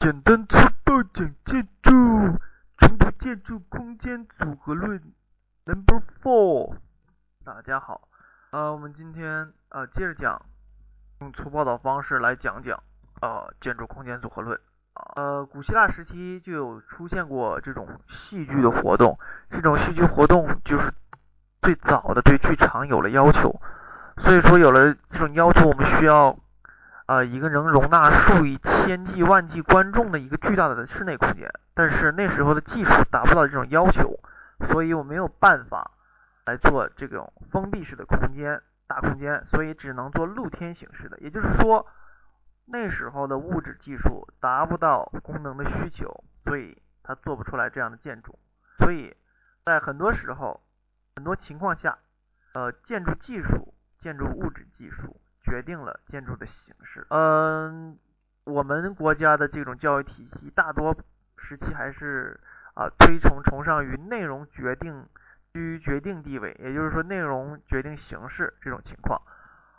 简单粗暴讲建筑，冲突建筑空间组合论，Number Four。大家好，呃，我们今天呃接着讲，用粗暴的方式来讲讲呃建筑空间组合论。呃，古希腊时期就有出现过这种戏剧的活动，这种戏剧活动就是最早的对剧场有了要求，所以说有了这种要求，我们需要。啊，一个能容纳数以千计万计观众的一个巨大的室内空间，但是那时候的技术达不到这种要求，所以我没有办法来做这种封闭式的空间大空间，所以只能做露天形式的。也就是说，那时候的物质技术达不到功能的需求，所以它做不出来这样的建筑。所以在很多时候、很多情况下，呃，建筑技术、建筑物质技术。决定了建筑的形式。嗯，我们国家的这种教育体系大多时期还是啊推崇崇尚于内容决定居决定地位，也就是说内容决定形式这种情况。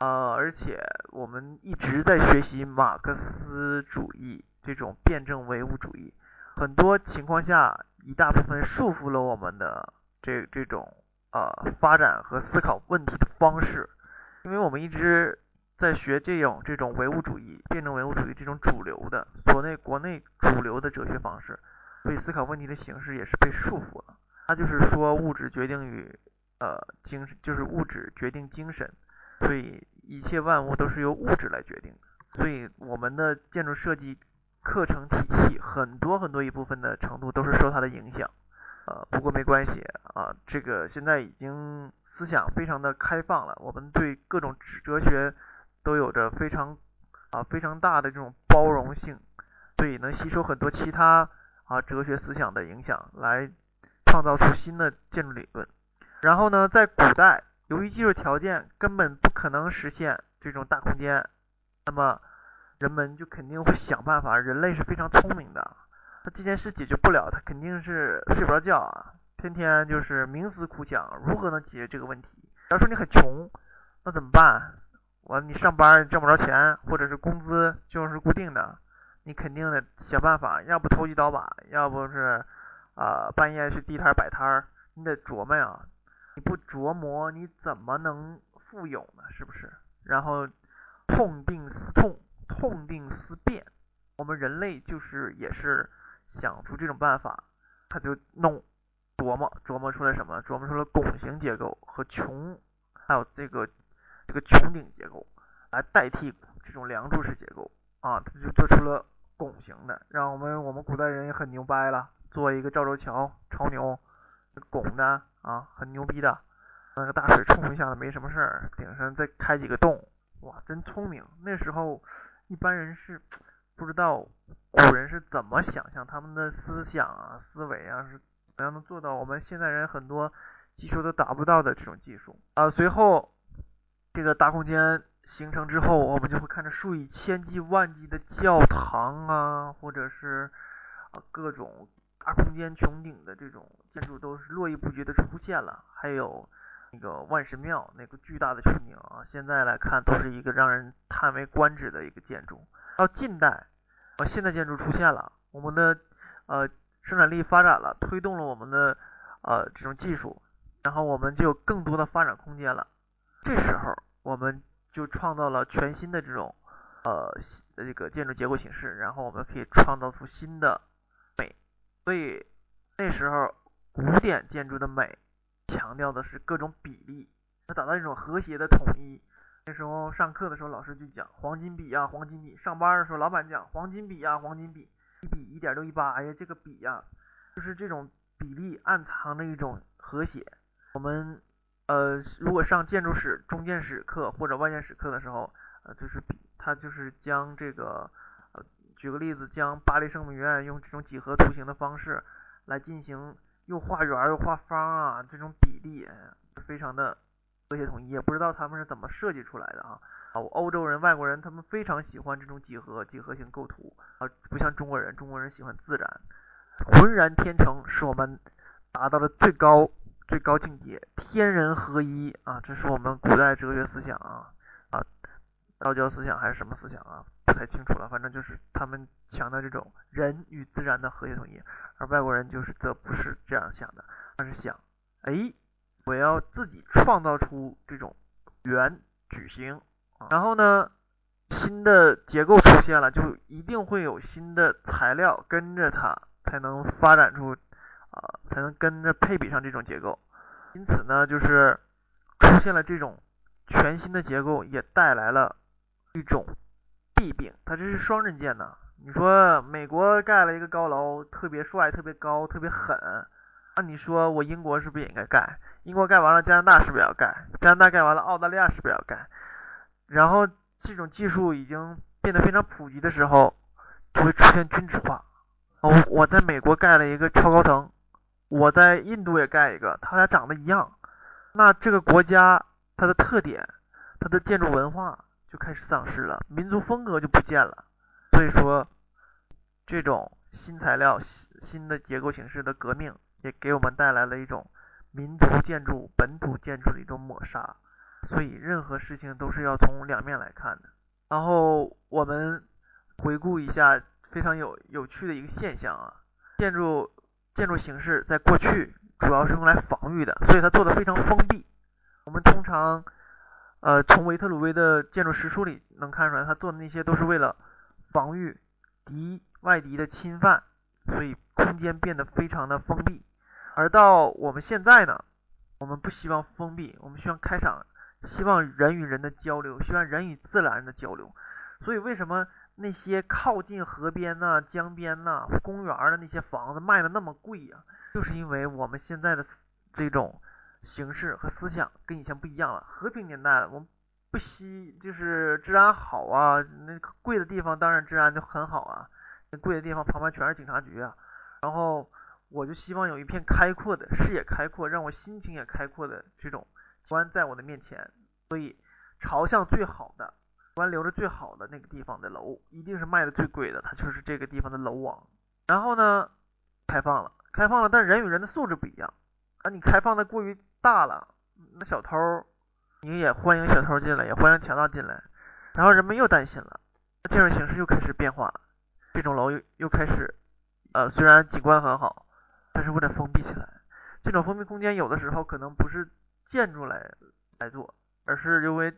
呃，而且我们一直在学习马克思主义这种辩证唯物主义，很多情况下一大部分束缚了我们的这这种呃发展和思考问题的方式，因为我们一直。在学这种这种唯物主义、辩证唯物主义这种主流的国内国内主流的哲学方式，所以思考问题的形式也是被束缚了。它就是说物质决定于呃精神，就是物质决定精神，所以一切万物都是由物质来决定的。所以我们的建筑设计课程体系很多很多一部分的程度都是受它的影响。呃，不过没关系啊，这个现在已经思想非常的开放了，我们对各种哲学。都有着非常啊非常大的这种包容性，所以能吸收很多其他啊哲学思想的影响，来创造出新的建筑理论。然后呢，在古代，由于技术条件根本不可能实现这种大空间，那么人们就肯定会想办法。人类是非常聪明的，他这件事解决不了，他肯定是睡不着觉啊，天天就是冥思苦想，如何能解决这个问题。假如说你很穷，那怎么办？完，你上班挣不着钱，或者是工资就是固定的，你肯定得想办法，要不投机倒把，要不是啊半夜去地摊摆摊儿，你得琢磨呀。你不琢磨，你怎么能富有呢？是不是？然后痛定思痛，痛定思变，我们人类就是也是想出这种办法，他就弄琢磨琢磨出来什么？琢磨出了拱形结构和穹，还有这个。这个穹顶结构来代替这种梁柱式结构啊，它就做出了拱形的，让我们我们古代人也很牛掰了，做一个赵州桥超牛，拱的啊很牛逼的，那个大水冲一下子没什么事儿，顶上再开几个洞，哇真聪明！那时候一般人是不知道古人是怎么想象他们的思想啊思维啊是怎样能做到我们现代人很多技术都达不到的这种技术啊，随后。这个大空间形成之后，我们就会看着数以千计万计的教堂啊，或者是啊各种大空间穹顶的这种建筑都是络绎不绝的出现了。还有那个万神庙那个巨大的穹顶啊，现在来看都是一个让人叹为观止的一个建筑。到近代，啊现代建筑出现了，我们的呃生产力发展了，推动了我们的呃这种技术，然后我们就有更多的发展空间了。这时候。我们就创造了全新的这种呃这个建筑结构形式，然后我们可以创造出新的美。所以那时候古典建筑的美强调的是各种比例，它达到一种和谐的统一。那时候上课的时候老师就讲黄金比呀黄金比，上班的时候老板讲黄金比呀黄金比，一比一点六一八，哎呀这个比呀，就是这种比例暗藏着一种和谐。我们。呃，如果上建筑史、中建史课或者外建史课的时候，呃，就是他就是将这个，呃，举个例子，将巴黎圣母院用这种几何图形的方式来进行又画圆又画方啊，这种比例非常的和谐统一，也不知道他们是怎么设计出来的啊。啊，欧洲人、外国人他们非常喜欢这种几何几何形构图啊，不像中国人，中国人喜欢自然，浑然天成是我们达到了最高。最高境界，天人合一啊！这是我们古代哲学思想啊啊，道教思想还是什么思想啊？不太清楚了，反正就是他们强调这种人与自然的和谐统一，而外国人就是则不是这样想的，而是想，哎，我要自己创造出这种圆矩形，然后呢，新的结构出现了，就一定会有新的材料跟着它，才能发展出，啊才能跟着配比上这种结构，因此呢，就是出现了这种全新的结构，也带来了一种。弊病，它这是双刃剑呐。你说美国盖了一个高楼，特别帅、特别高、特别狠，那你说我英国是不是也应该盖？英国盖完了，加拿大是不是要盖？加拿大盖完了，澳大利亚是不是要盖？然后这种技术已经变得非常普及的时候，就会出现均质化。哦，我在美国盖了一个超高层，我在印度也盖一个，它俩长得一样，那这个国家它的特点，它的建筑文化。就开始丧失了，民族风格就不见了。所以说，这种新材料、新的结构形式的革命，也给我们带来了一种民族建筑、本土建筑的一种抹杀。所以，任何事情都是要从两面来看的。然后，我们回顾一下非常有有趣的一个现象啊，建筑建筑形式在过去主要是用来防御的，所以它做的非常封闭。我们通常。呃，从维特鲁威的建筑实书里能看出来，他做的那些都是为了防御敌外敌的侵犯，所以空间变得非常的封闭。而到我们现在呢，我们不希望封闭，我们希望开场，希望人与人的交流，希望人与自然的交流。所以为什么那些靠近河边呐、江边呐、公园的那些房子卖的那么贵呀？就是因为我们现在的这种。形式和思想跟以前不一样了。和平年代，我们不惜就是治安好啊，那贵的地方当然治安就很好啊。那贵的地方旁边全是警察局啊。然后我就希望有一片开阔的视野，开阔让我心情也开阔的这种观在我的面前。所以朝向最好的、观留着最好的那个地方的楼，一定是卖的最贵的，它就是这个地方的楼王。然后呢，开放了，开放了，但人与人的素质不一样啊。你开放的过于。大了，那小偷，你也欢迎小偷进来，也欢迎强盗进来，然后人们又担心了，建筑形式又开始变化了，这种楼又又开始，呃，虽然景观很好，但是为了封闭起来，这种封闭空间有的时候可能不是建筑来来做，而是因为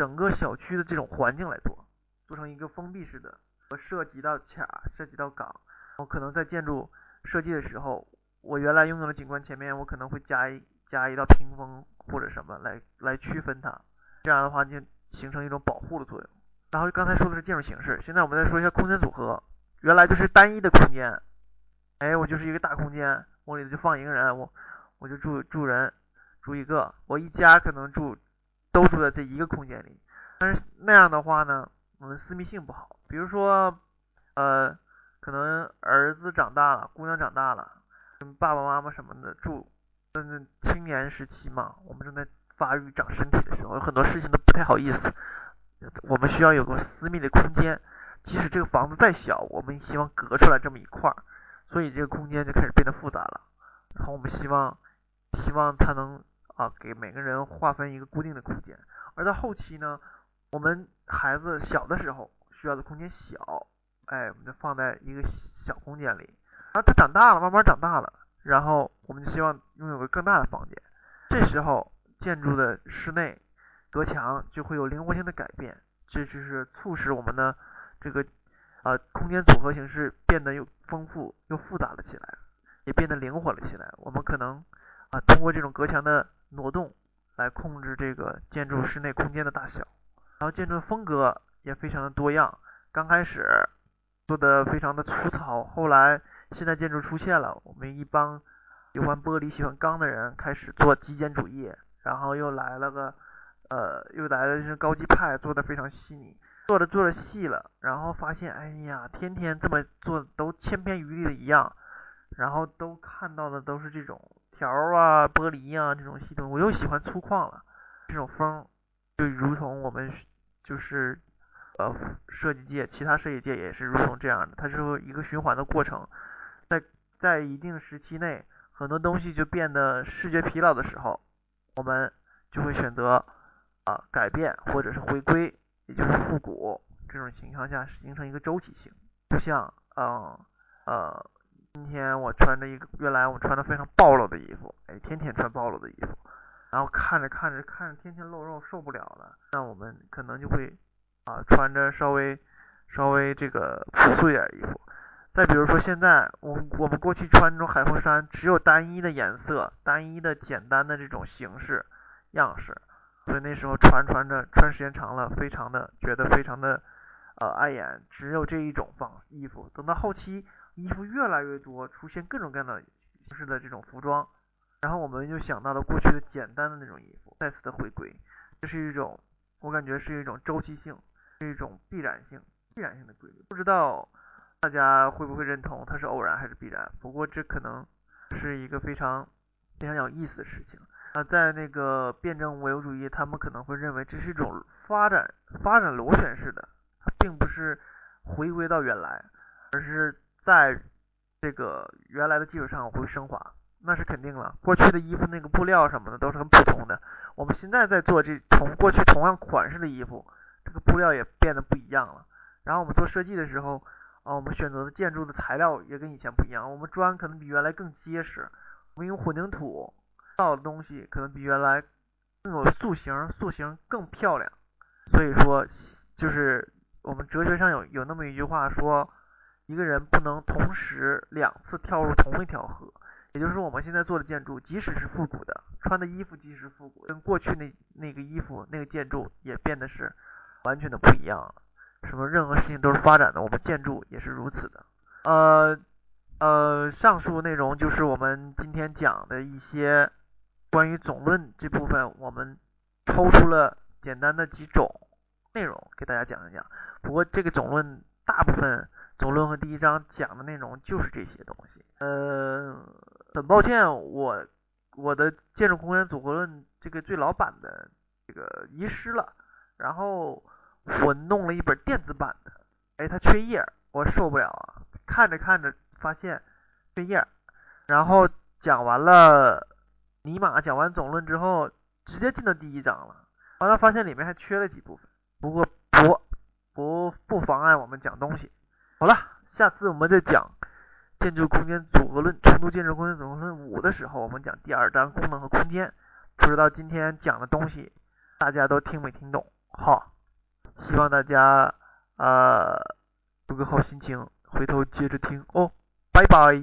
整个小区的这种环境来做，做成一个封闭式的，我涉及到卡，涉及到岗，我可能在建筑设计的时候，我原来拥有的景观前面，我可能会加一。加一道屏风或者什么来来区分它，这样的话就形成一种保护的作用。然后刚才说的是建筑形式，现在我们再说一下空间组合。原来就是单一的空间，哎，我就是一个大空间，我里头就放一个人，我我就住住人住一个，我一家可能住都住在这一个空间里。但是那样的话呢，我们私密性不好。比如说，呃，可能儿子长大了，姑娘长大了，跟爸爸妈妈什么的住。嗯，青年时期嘛，我们正在发育长身体的时候，有很多事情都不太好意思。我们需要有个私密的空间，即使这个房子再小，我们希望隔出来这么一块儿，所以这个空间就开始变得复杂了。然后我们希望，希望它能啊给每个人划分一个固定的空间。而到后期呢，我们孩子小的时候需要的空间小，哎，我们就放在一个小空间里。然后他长大了，慢慢长大了。然后我们就希望拥有个更大的房间，这时候建筑的室内隔墙就会有灵活性的改变，这就是促使我们的这个呃空间组合形式变得又丰富又复杂了起来，也变得灵活了起来。我们可能啊通过这种隔墙的挪动来控制这个建筑室内空间的大小，然后建筑风格也非常的多样。刚开始做的非常的粗糙，后来。现代建筑出现了，我们一帮喜欢玻璃、喜欢钢的人开始做极简主义，然后又来了个，呃，又来了是高级派，做的非常细腻，做着做着细了，然后发现，哎呀，天天这么做都千篇一律的一样，然后都看到的都是这种条啊、玻璃啊这种系统，我又喜欢粗犷了，这种风就如同我们就是。呃，设计界，其他设计界也是如同这样的，它是一个循环的过程。在在一定时期内，很多东西就变得视觉疲劳的时候，我们就会选择啊改变或者是回归，也就是复古。这种情况下形成一个周期性，不像嗯呃今天我穿着一个原来我穿的非常暴露的衣服，哎天天穿暴露的衣服，然后看着看着看着天天露肉受不了了，那我们可能就会啊穿着稍微稍微这个朴素一点衣服。再比如说现在我我们过去穿这种海风衫，只有单一的颜色、单一的简单的这种形式样式，所以那时候穿穿着穿时间长了，非常的觉得非常的呃碍眼，只有这一种方衣服。等到后期衣服越来越多，出现各种各样的形式的这种服装，然后我们就想到了过去的简单的那种衣服再次的回归，这是一种我感觉是一种周期性，是一种必然性、必然性的规律。不知道。大家会不会认同它是偶然还是必然？不过这可能是一个非常非常有意思的事情。啊，在那个辩证唯物主义，他们可能会认为这是一种发展发展螺旋式的，并不是回归到原来，而是在这个原来的基础上我会升华。那是肯定了，过去的衣服那个布料什么的都是很普通的，我们现在在做这同过去同样款式的衣服，这个布料也变得不一样了。然后我们做设计的时候。啊，我们选择的建筑的材料也跟以前不一样。我们砖可能比原来更结实，我们用混凝土造的东西可能比原来更有塑形，塑形更漂亮。所以说，就是我们哲学上有有那么一句话说，一个人不能同时两次跳入同一条河。也就是说，我们现在做的建筑，即使是复古的，穿的衣服即使复古，跟过去那那个衣服那个建筑也变得是完全的不一样了。什么任何事情都是发展的，我们建筑也是如此的。呃呃，上述内容就是我们今天讲的一些关于总论这部分，我们抽出了简单的几种内容给大家讲一讲。不过这个总论大部分总论和第一章讲的内容就是这些东西。呃，很抱歉，我我的建筑空间组合论这个最老版的这个遗失了，然后。我弄了一本电子版的，哎，它缺页，我受不了啊！看着看着发现缺页，然后讲完了尼玛，讲完总论之后，直接进到第一章了，完了发现里面还缺了几部分，不过不不不妨碍我们讲东西。好了，下次我们再讲建筑空间组合论，成都建筑空间组合论五的时候，我们讲第二章功能和空间。不知道今天讲的东西大家都听没听懂？好。希望大家呃有个好心情，回头接着听哦，拜拜。